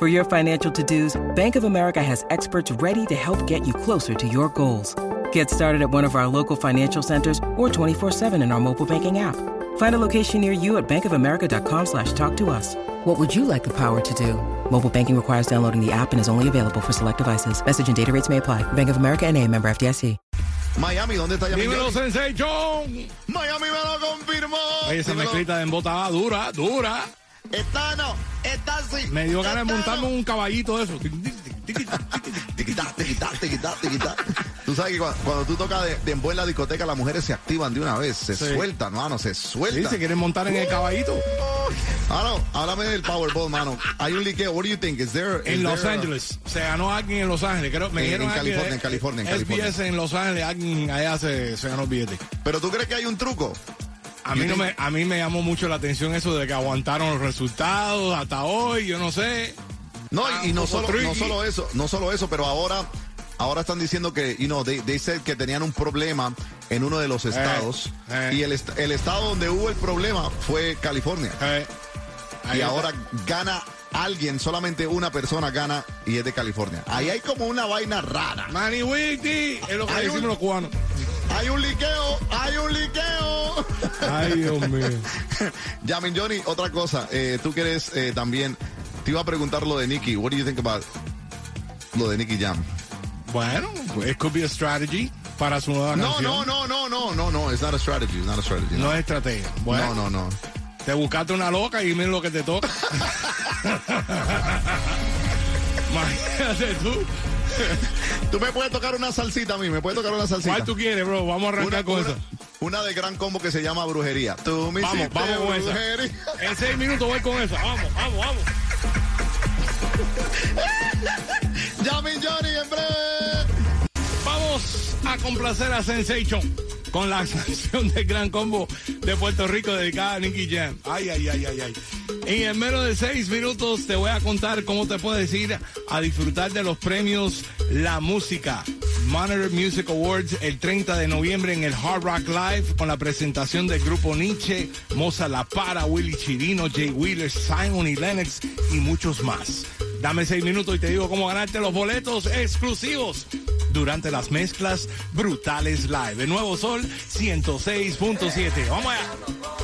For your financial to-dos, Bank of America has experts ready to help get you closer to your goals. Get started at one of our local financial centers or 24-7 in our mobile banking app. Find a location near you at bankofamerica.com slash talk to us. What would you like the power to do? Mobile banking requires downloading the app and is only available for select devices. Message and data rates may apply. Bank of America and a member FDIC. Miami, ¿dónde está Yami? Dímelo, Sensei John. Miami me lo confirmó. Oye, esa Dímelo. mezclita de embotaba dura, dura. Está no, está sí. Me dio ganas de montarme un caballito de eso. Tú sabes que cuando, cuando tú tocas de, de en en la discoteca, las mujeres se activan de una vez, se Sí. sueltan, mano, se Sí, sueltan. se quieren montar en el caballito. Ah, no, háblame del Powerball, mano. Hay un liqueo. What do you think? Is there, is En Los there Ángeles. Se ganó alguien en Los Ángeles. Creo, me En- dijeron en alguien, California, en California, en California. SBS en Los Ángeles, alguien allá se, se ganó el billete. Pero tú crees que hay un truco? A mí, no me, a mí me llamó mucho la atención eso de que aguantaron los resultados hasta hoy, yo no sé. No, y, y no solo, no solo eso, no solo eso, pero ahora, ahora están diciendo que, you know, they, they said que tenían un problema en uno de los estados eh. y el, est- el estado donde hubo el problema fue California. Eh, y está. ahora gana alguien, solamente una persona gana y es de California. Ahí hay como una vaina rara. Manny Witty, es lo que Hay decimos un- los cubanos. Hay un liqueo, hay un liqueo. Ay, Dios mío. Yamin Johnny, otra cosa, eh, tú quieres eh, también, te iba a preguntar lo de Nicky. What do you think about lo de Nicky Jam? Bueno, it could be a strategy para su nueva No, canción. no, no, no, no, no, no, it's not a strategy, it's not a strategy. No No, es estrategia. Bueno, no, no, no. te buscaste una loca y mira lo que te toca. Imagínate tú. Tú me puedes tocar una salsita a mí, me puedes tocar una salsita. ¿Cuál tú quieres, bro? Vamos a arrancar Una, con una- eso. una de gran combo que se llama brujería. Tú me Vamos, vamos con esa. En seis minutos voy con eso. Vamos, vamos, vamos. Yamin Johnny en breve. Vamos a complacer a Sensation con la canción del gran combo de Puerto Rico dedicada a Nicky Jam. Ay, ay, ay, ay, ay. Y en menos de seis minutos te voy a contar cómo te puedes ir a disfrutar de los premios La Música. Monitor Music Awards el 30 de noviembre en el Hard Rock Live con la presentación del grupo Nietzsche, Moza La Para, Willy Chirino, Jay Wheeler, Simon y Lennox y muchos más. Dame seis minutos y te digo cómo ganarte los boletos exclusivos durante las mezclas brutales live. El Nuevo Sol 106.7. Vamos allá.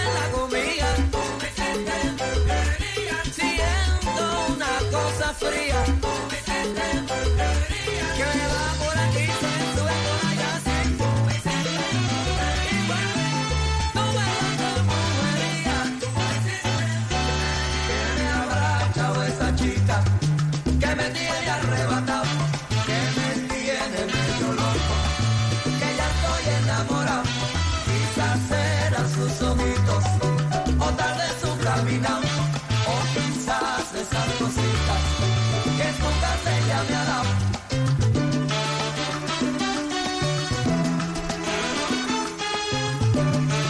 Que tú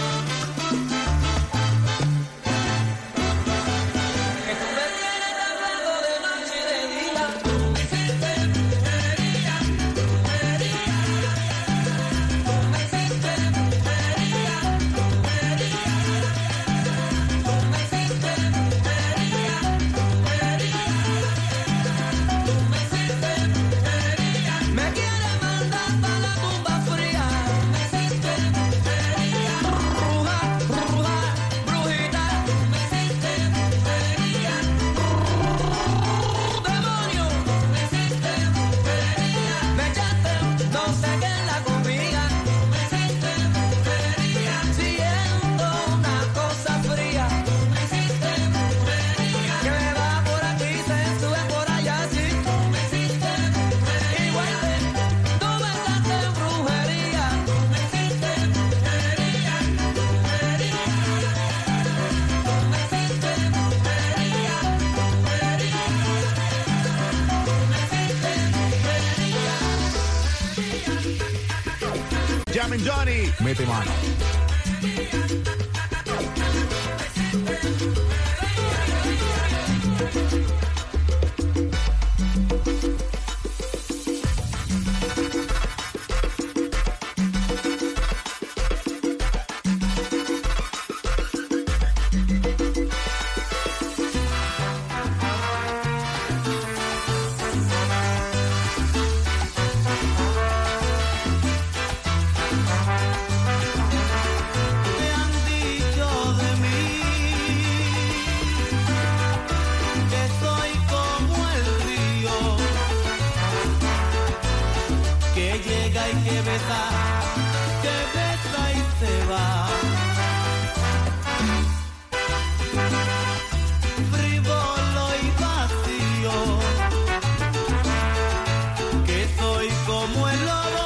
mete mano. como el.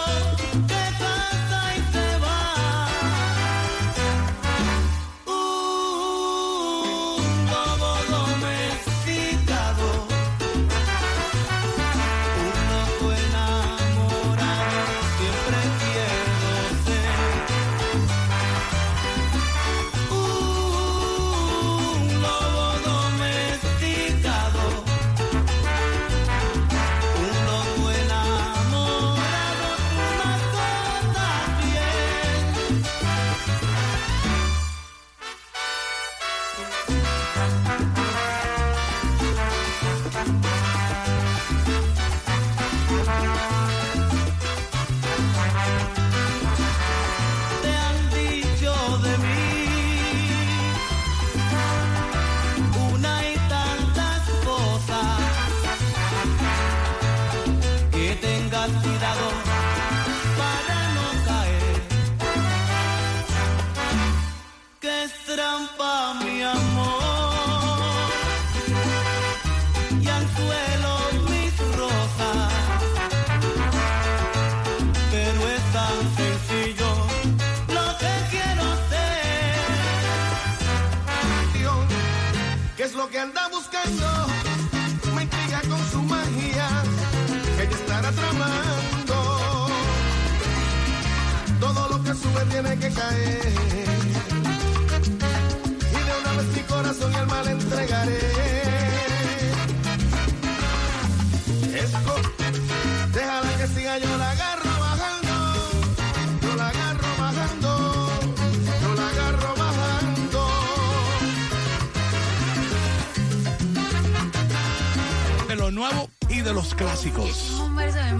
tiene que caer. Y de una vez mi corazón y alma le entregaré. Esco, déjala que siga, yo la agarro bajando. Yo la agarro bajando. Yo la agarro bajando. De lo nuevo y de los clásicos. Un verso de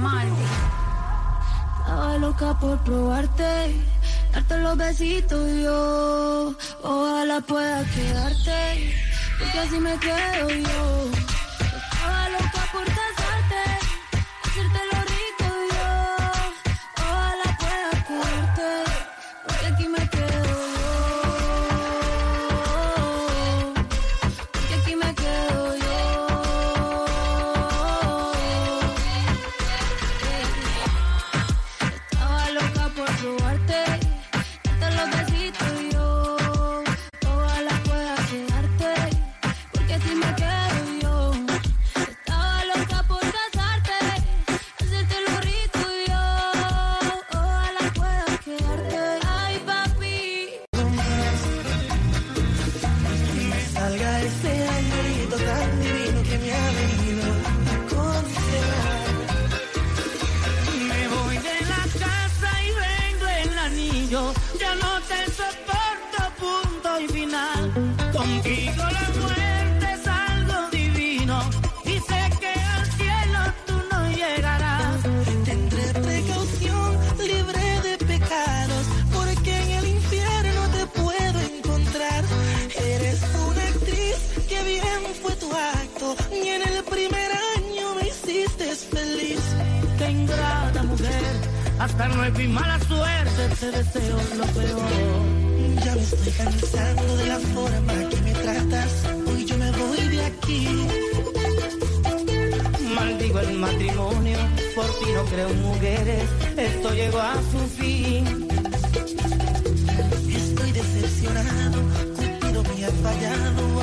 Estaba loca por probarte darte los besitos yo. Ojalá pueda quedarte, porque así me quedo yo. mi mala suerte te deseo lo peor. Ya me estoy cansando de la forma que me tratas. Hoy yo me voy de aquí. Maldigo el matrimonio, por ti no creo mujeres. Esto llegó a su fin. Estoy decepcionado, Cupido me ha fallado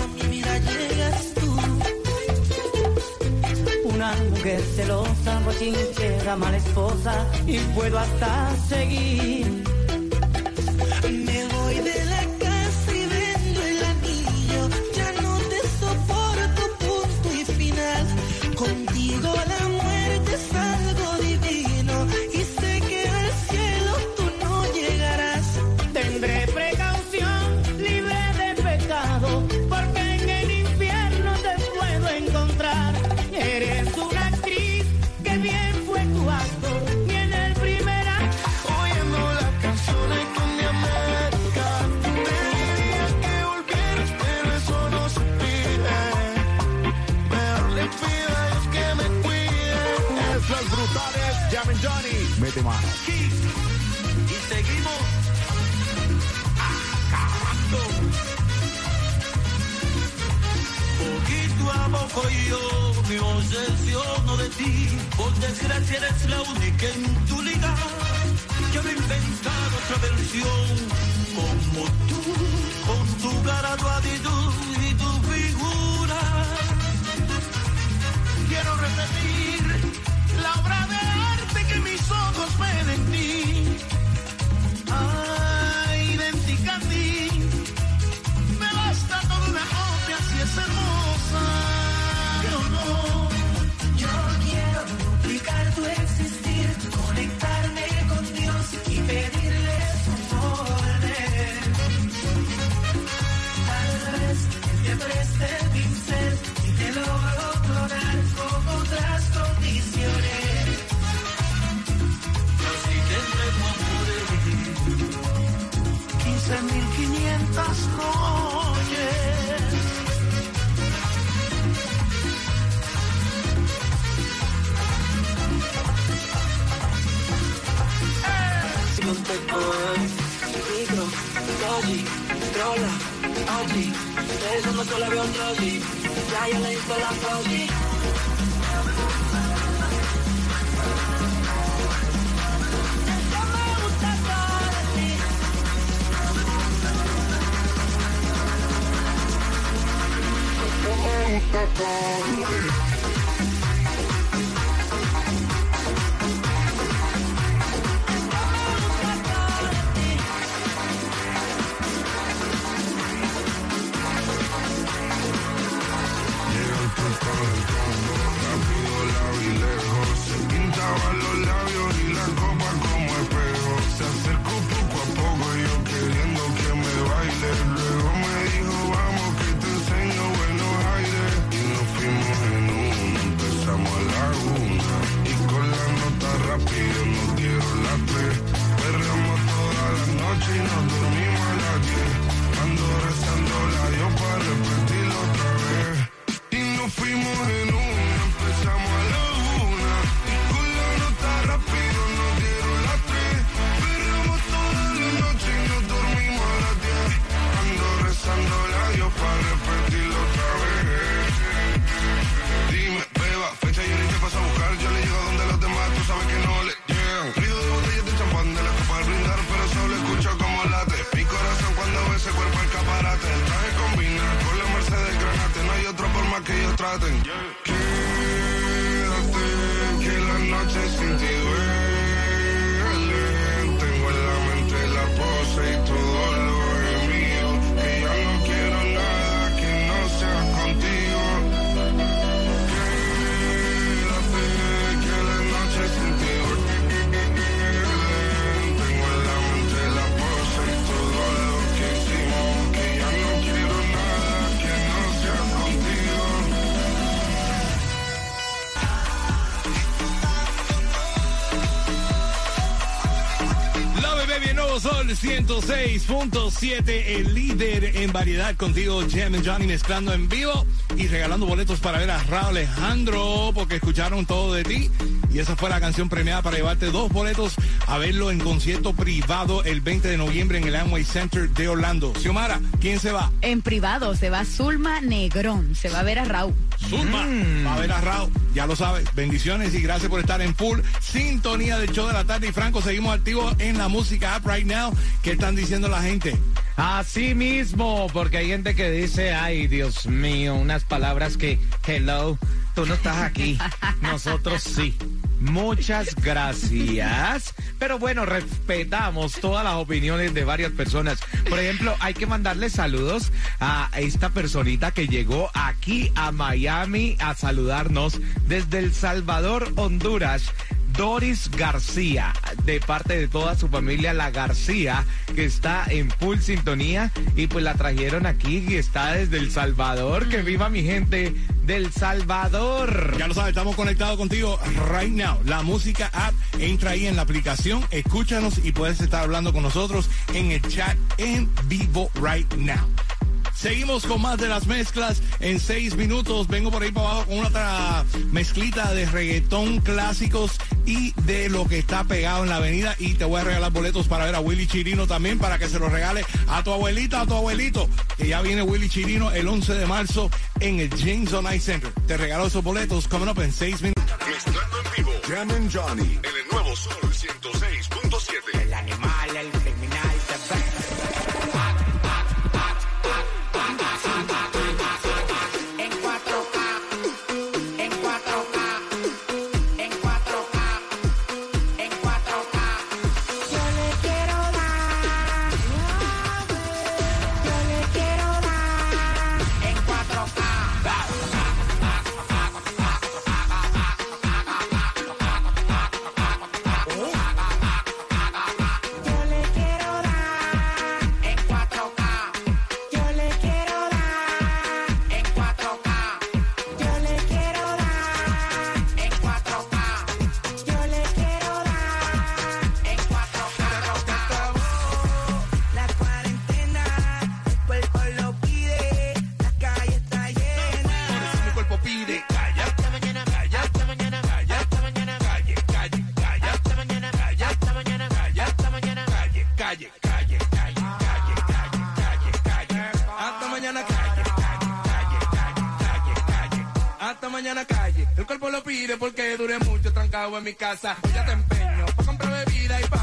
mal mujer celosa, bochinchera, mala esposa y puedo hasta seguir. Johnny. Mete mano. Y seguimos acabando. Poquito a poco yo me obsesiono de ti. Por desgracia eres la única en tu liga que me he inventado otra versión como tú. de mil quinientas noches. ¡Eh! No te peligro, doji, trola, oji, ustedes son los veo en troji, ya yo le hice la. gusta todo. 106.7, el líder en variedad contigo, Jam Johnny, mezclando en vivo y regalando boletos para ver a Raúl Alejandro, porque escucharon todo de ti. Y esa fue la canción premiada para llevarte dos boletos a verlo en concierto privado el 20 de noviembre en el Amway Center de Orlando. Xiomara, ¿quién se va? En privado se va Zulma Negrón, se va a ver a Raúl. Zulma. Mm. Va a ver a Rao, ya lo sabes. Bendiciones y gracias por estar en full sintonía del show de la tarde. Y Franco, seguimos activos en la música app right now. ¿Qué están diciendo la gente? Así mismo, porque hay gente que dice, ay, Dios mío, unas palabras que, hello, Tú no estás aquí. Nosotros sí. Muchas gracias. Pero bueno, respetamos todas las opiniones de varias personas. Por ejemplo, hay que mandarle saludos a esta personita que llegó aquí a Miami a saludarnos desde El Salvador, Honduras. Doris García, de parte de toda su familia, la García, que está en full sintonía y pues la trajeron aquí y está desde El Salvador. Que viva mi gente del Salvador. Ya lo sabes, estamos conectados contigo right now. La música app entra ahí en la aplicación, escúchanos y puedes estar hablando con nosotros en el chat en vivo right now. Seguimos con más de las mezclas en seis minutos. Vengo por ahí para abajo con una otra mezclita de reggaetón clásicos y de lo que está pegado en la avenida. Y te voy a regalar boletos para ver a Willy Chirino también, para que se los regale a tu abuelita, a tu abuelito, que ya viene Willy Chirino el 11 de marzo en el James O'Neill Center. Te regalo esos boletos, coming up en 6 minutos. Mezclando en vivo, Jam and Johnny, en el nuevo Sol 106.7. tire porque dure mucho trancado en mi casa. Hoy ya te empeño para comprar bebida y pa'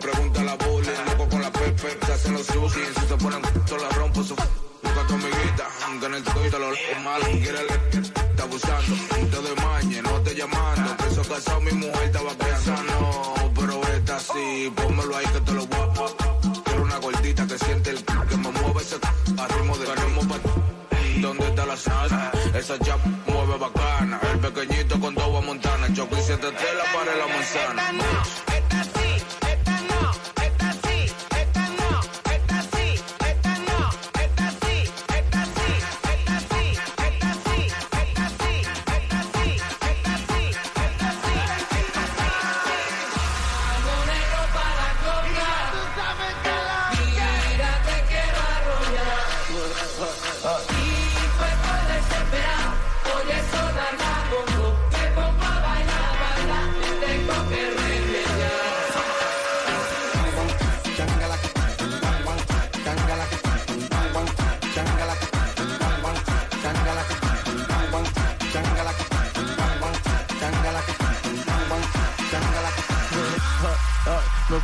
pregunta la bullying. Loco con la pepe, se hacen los sushi, si se ponen toda la rompo su Busca tu amiguita, aunque en el tuyo lo mal, quiere le está abusando. Te de mañe, no te llamando, que eso casado mi mujer estaba pensando. Pero esta sí, pónmelo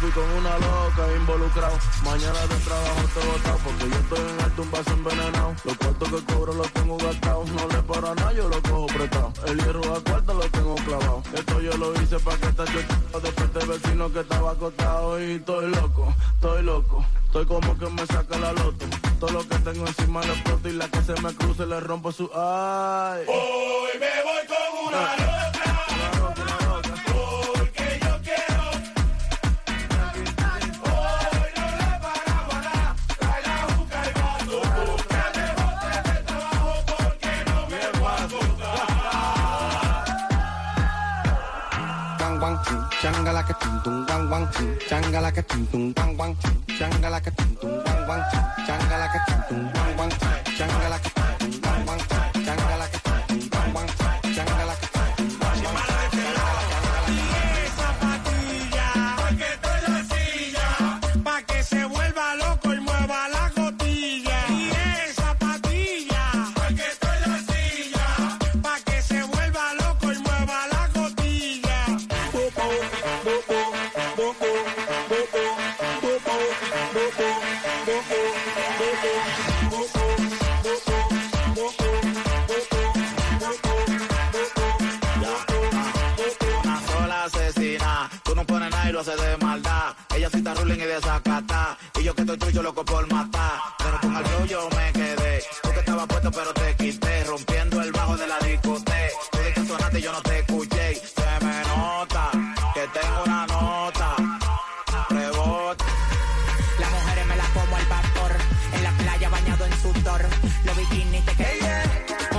fui con una loca involucrado. Mañana de trabajo te botado porque yo estoy en alto un vaso envenenado. Los cuartos que cobro los tengo gastados. No le paro a nada, yo lo cojo prestado. El hierro a cuarto lo tengo clavado. Esto yo lo hice para que esta chica después te vecino que estaba acostado y estoy loco, estoy loco. Estoy como que me saca la loto. Todo lo que tengo encima le exploto y la que se me cruce le rompo su ay. Hoy me voy con una changa like a tung tung wang wang ching, changa like a tung tung wang wang ching, changa like a tung tung wang wang ching, changa like a tung tung wang wang ching, changa like Y yo no te escuché. Se me nota que tengo una nota. Rebota. Las mujeres me la como al vapor, en la playa bañado en sudor, los bikinis te quedan.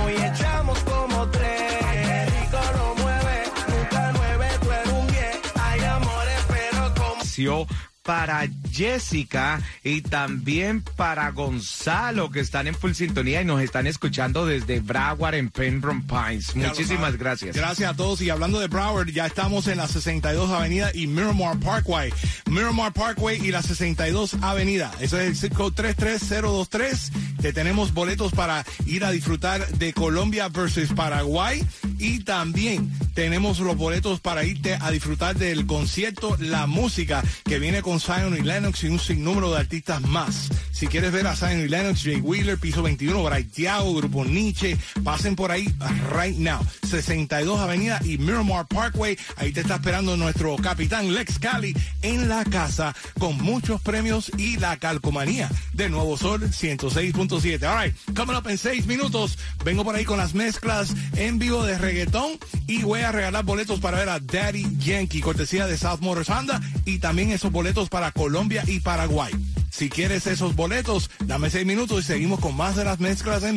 Hoy echamos como tres. Ay, qué rico lo mueve. Nunca nueve, tú eres un diez. Hay amores, pero como. para Jessica y también para Gonzalo que están en full sintonía y nos están escuchando desde Broward en Pembroke Pines. Muchísimas gracias. Gracias a todos. Y hablando de Broward, ya estamos en la 62 Avenida y Miramar Parkway. Miramar Parkway y la 62 Avenida. Eso es el code 33023. Te tenemos boletos para ir a disfrutar de Colombia versus Paraguay. Y también tenemos los boletos para irte a disfrutar del concierto La Música que viene con Zion y Y un sinnúmero de artistas más. Si quieres ver a Zion y Lennox, Jay Wheeler, Piso 21, Bright Thiago, Grupo Nietzsche, pasen por ahí right now. 62 Avenida y Miramar Parkway. Ahí te está esperando nuestro capitán Lex Cali en la casa con muchos premios y la calcomanía de Nuevo Sol 106.7. All right, coming up en seis minutos. Vengo por ahí con las mezclas en vivo de reggaetón y voy a regalar boletos para ver a Daddy Yankee, cortesía de South Motors Honda y también esos boletos para Y Paraguay. Si quieres esos boletos, dame seis minutos y seguimos con más de las mezclas en vivo.